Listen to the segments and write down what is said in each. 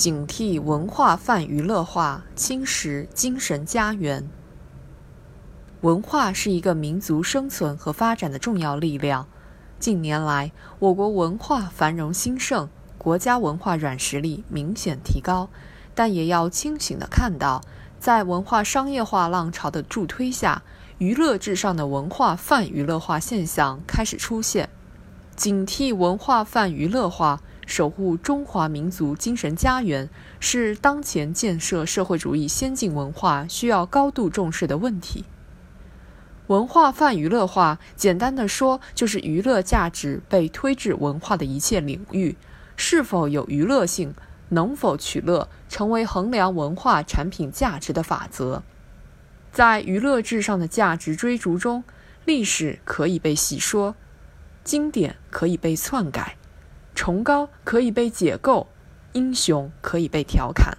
警惕文化泛娱乐化，侵蚀精神家园。文化是一个民族生存和发展的重要力量。近年来，我国文化繁荣兴盛，国家文化软实力明显提高。但也要清醒地看到，在文化商业化浪潮的助推下，娱乐至上的文化泛娱乐化现象开始出现。警惕文化泛娱乐化，守护中华民族精神家园，是当前建设社会主义先进文化需要高度重视的问题。文化泛娱乐化，简单的说，就是娱乐价值被推至文化的一切领域，是否有娱乐性，能否取乐，成为衡量文化产品价值的法则。在娱乐至上的价值追逐中，历史可以被细说，经典可以被篡改，崇高可以被解构，英雄可以被调侃。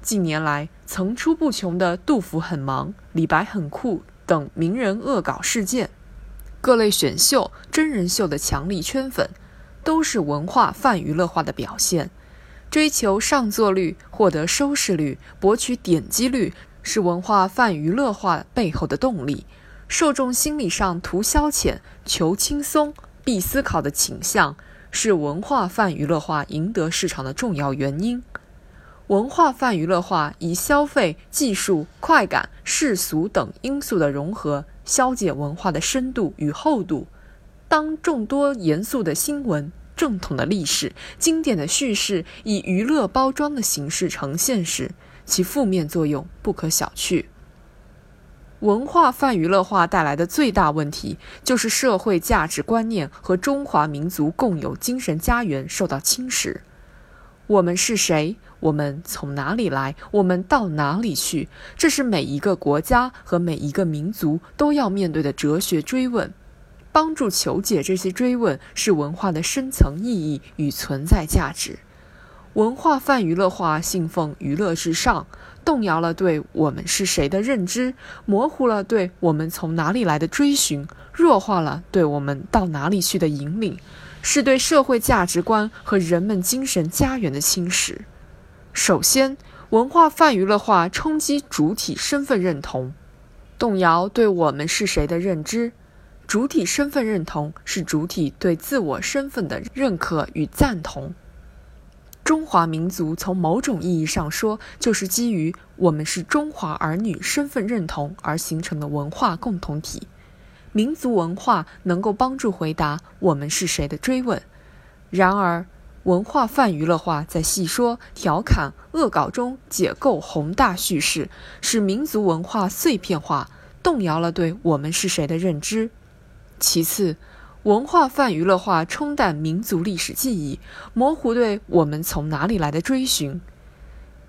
近年来，层出不穷的杜甫很忙，李白很酷。等名人恶搞事件，各类选秀、真人秀的强力圈粉，都是文化泛娱乐化的表现。追求上座率、获得收视率、博取点击率，是文化泛娱乐化背后的动力。受众心理上图消遣、求轻松、必思考的倾向，是文化泛娱乐化赢得市场的重要原因。文化泛娱乐化以消费、技术、快感、世俗等因素的融合，消解文化的深度与厚度。当众多严肃的新闻、正统的历史、经典的叙事以娱乐包装的形式呈现时，其负面作用不可小觑。文化泛娱乐化带来的最大问题，就是社会价值观念和中华民族共有精神家园受到侵蚀。我们是谁？我们从哪里来？我们到哪里去？这是每一个国家和每一个民族都要面对的哲学追问。帮助求解这些追问，是文化的深层意义与存在价值。文化泛娱乐化，信奉娱乐至上，动摇了对我们是谁的认知，模糊了对我们从哪里来的追寻，弱化了对我们到哪里去的引领。是对社会价值观和人们精神家园的侵蚀。首先，文化泛娱乐化冲击主体身份认同，动摇对我们是谁的认知。主体身份认同是主体对自我身份的认可与赞同。中华民族从某种意义上说，就是基于我们是中华儿女身份认同而形成的文化共同体。民族文化能够帮助回答“我们是谁”的追问。然而，文化泛娱乐化在戏说、调侃、恶搞中解构宏大叙事，使民族文化碎片化，动摇了对我们是谁的认知。其次，文化泛娱乐化冲淡民族历史记忆，模糊对我们从哪里来的追寻。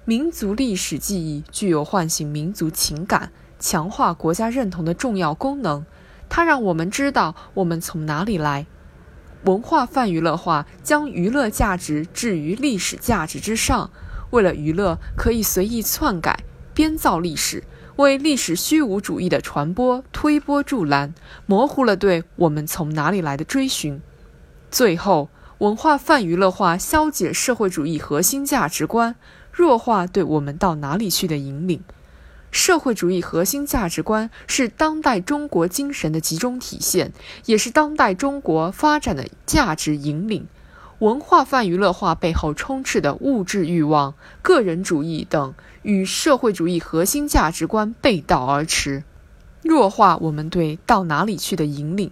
民族历史记忆具有唤醒民族情感、强化国家认同的重要功能。它让我们知道我们从哪里来。文化泛娱乐化将娱乐价值置于历史价值之上，为了娱乐可以随意篡改、编造历史，为历史虚无主义的传播推波助澜，模糊了对我们从哪里来的追寻。最后，文化泛娱乐化消解社会主义核心价值观，弱化对我们到哪里去的引领。社会主义核心价值观是当代中国精神的集中体现，也是当代中国发展的价值引领。文化泛娱乐化背后充斥的物质欲望、个人主义等，与社会主义核心价值观背道而驰，弱化我们对到哪里去的引领。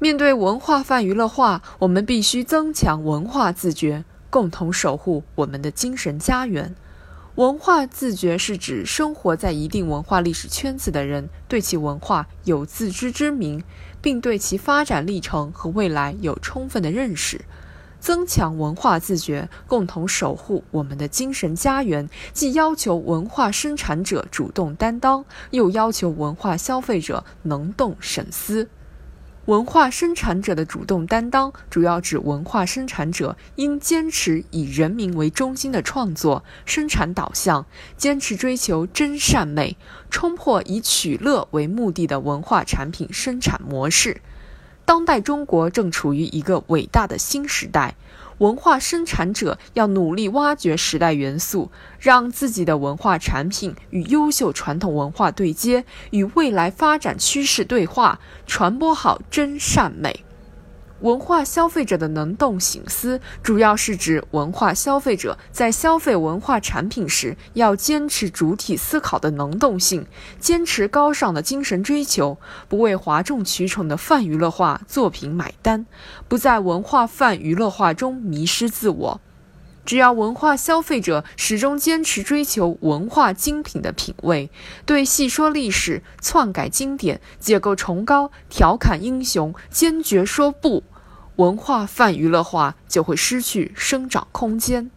面对文化泛娱乐化，我们必须增强文化自觉，共同守护我们的精神家园。文化自觉是指生活在一定文化历史圈子的人对其文化有自知之明，并对其发展历程和未来有充分的认识。增强文化自觉，共同守护我们的精神家园，既要求文化生产者主动担当，又要求文化消费者能动审思。文化生产者的主动担当，主要指文化生产者应坚持以人民为中心的创作生产导向，坚持追求真善美，冲破以取乐为目的的文化产品生产模式。当代中国正处于一个伟大的新时代，文化生产者要努力挖掘时代元素，让自己的文化产品与优秀传统文化对接，与未来发展趋势对话，传播好真善美。文化消费者的能动醒思，主要是指文化消费者在消费文化产品时，要坚持主体思考的能动性，坚持高尚的精神追求，不为哗众取宠的泛娱乐化作品买单，不在文化泛娱乐化中迷失自我。只要文化消费者始终坚持追求文化精品的品味，对戏说历史、篡改经典、解构崇高、调侃英雄，坚决说不。文化泛娱乐化就会失去生长空间。